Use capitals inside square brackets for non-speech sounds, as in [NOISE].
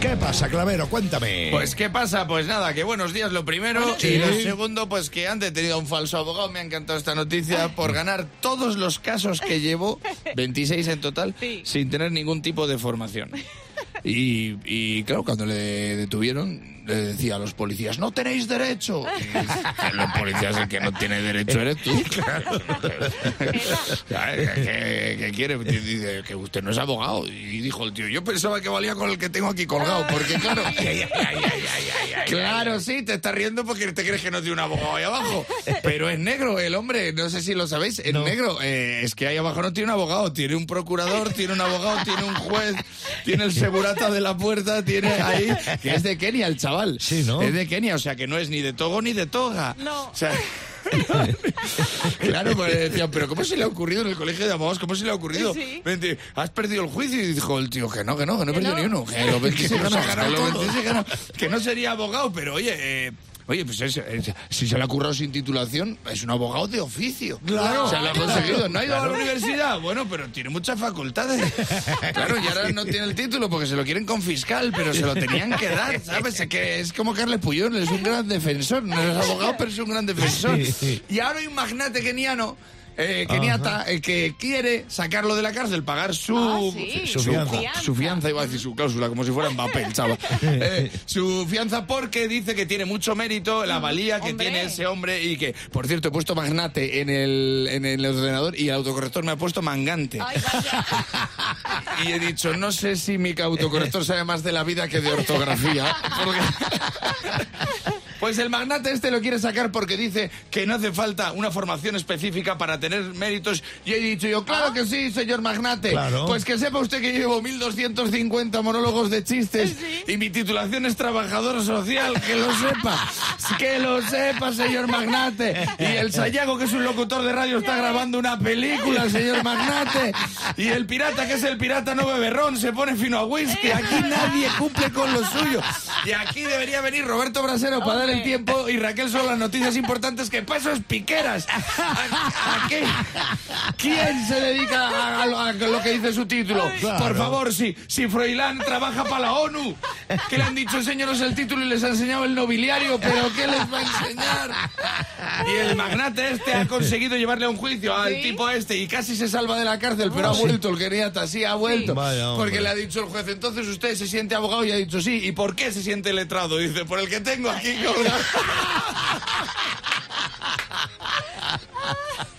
¿Qué pasa, Clavero? Cuéntame. Pues qué pasa, pues nada, que buenos días lo primero Sí. y lo segundo, pues que han detenido a un falso abogado, me ha encantado esta noticia, por ganar todos los casos que llevo, [LAUGHS] 26 en total, Sí. sin tener ningún tipo de formación. Y, y, claro, cuando le detuvieron, le decía a los policías, no tenéis derecho. Y los policías, el que no tiene derecho eres tú. [LAUGHS] Claro. [LAUGHS] ¿Qué, qué- quiere? Dice que usted no es abogado. Y dijo el tío, yo pensaba que valía con el que tengo aquí colgado, porque claro... Claro, sí, te estás riendo porque te crees que no tiene un abogado ahí abajo. Pero es negro el hombre, no sé si lo sabéis, es negro. Eh, es que ahí abajo no tiene un abogado, tiene un procurador, tiene un abogado, tiene un juez, tiene el [LAUGHS] segurata de la puerta, tiene ahí, que es de Kenia el chaval. Sí, ¿no? Es de Kenia, o sea que no es ni de Togo ni de Toga. No. O sea, [LAUGHS] claro, pues decían, pero ¿cómo se le ha ocurrido en el colegio de abogados? ¿Cómo se le ha ocurrido? Sí. Vente, has perdido el juicio y dijo el tío que no, que no, que no he perdido no. ni uno. Que lo 26 [LAUGHS] Que se que lo todo. 26 ganó. Que no sería abogado, pero oye, eh, Oye, pues es- es- si se le ha currado sin titulación, es un abogado de oficio. Claro. O sea, lo ha Claro. conseguido. ¿No ha ido a la Claro. universidad? Bueno, pero tiene muchas facultades. Claro, y ahora no tiene el título porque se lo quieren confiscar, pero se lo tenían que dar, ¿sabes? Es que es como Carles Puyol, es un gran defensor. No es abogado, pero es un gran defensor. Y ahora hay un magnate keniano. Eh, keniata, eh, que quiere sacarlo de la cárcel, pagar su, Ah, sí. Su fianza. su fianza, iba a decir su cláusula, como si fuera Mbappé, el [LAUGHS] chaval. Eh, su fianza porque dice que tiene mucho mérito, la valía que Hombre. tiene ese hombre y que, por cierto, he puesto magnate en el, en el ordenador y el autocorrector me ha puesto mangante. Ay. [LAUGHS] Y he dicho, no sé si mi autocorrector sabe más de la vida que de ortografía. porque- [LAUGHS] Pues el magnate este lo quiere sacar porque dice que no hace falta una formación específica para tener méritos. Y he dicho yo, claro que sí, señor magnate. Claro. Pues que sepa usted que llevo 1250 monólogos de chistes y mi titulación es trabajador social, que lo sepa. [LAUGHS] [LAUGHS] Que lo sepa, señor magnate. Y el Sayago, que es un locutor de radio, está grabando una película, señor magnate. Y el pirata, que es el pirata no beberrón, se pone fino a whisky. Aquí nadie cumple con lo suyo. Y aquí debería venir Roberto Brasero para dar el tiempo y Raquel son las noticias importantes que paso es piqueras. ¿A, a qué? ¿Quién se dedica a, a lo- que dice su título? Claro. Por favor, si, si Froilán trabaja para la ONU, que le han dicho enséñanos el título y les ha enseñado el nobiliario, pero ¿qué les va a enseñar? Y el magnate este ha conseguido llevarle a un juicio al ¿Sí? tipo este y casi se salva de la cárcel, pero ha vuelto el keniata, sí, ha vuelto. Vaya, porque le ha dicho el juez, entonces usted se siente abogado y ha dicho sí. ¿Y por qué se siente letrado? Dice, por el que tengo aquí colgado. [LAUGHS]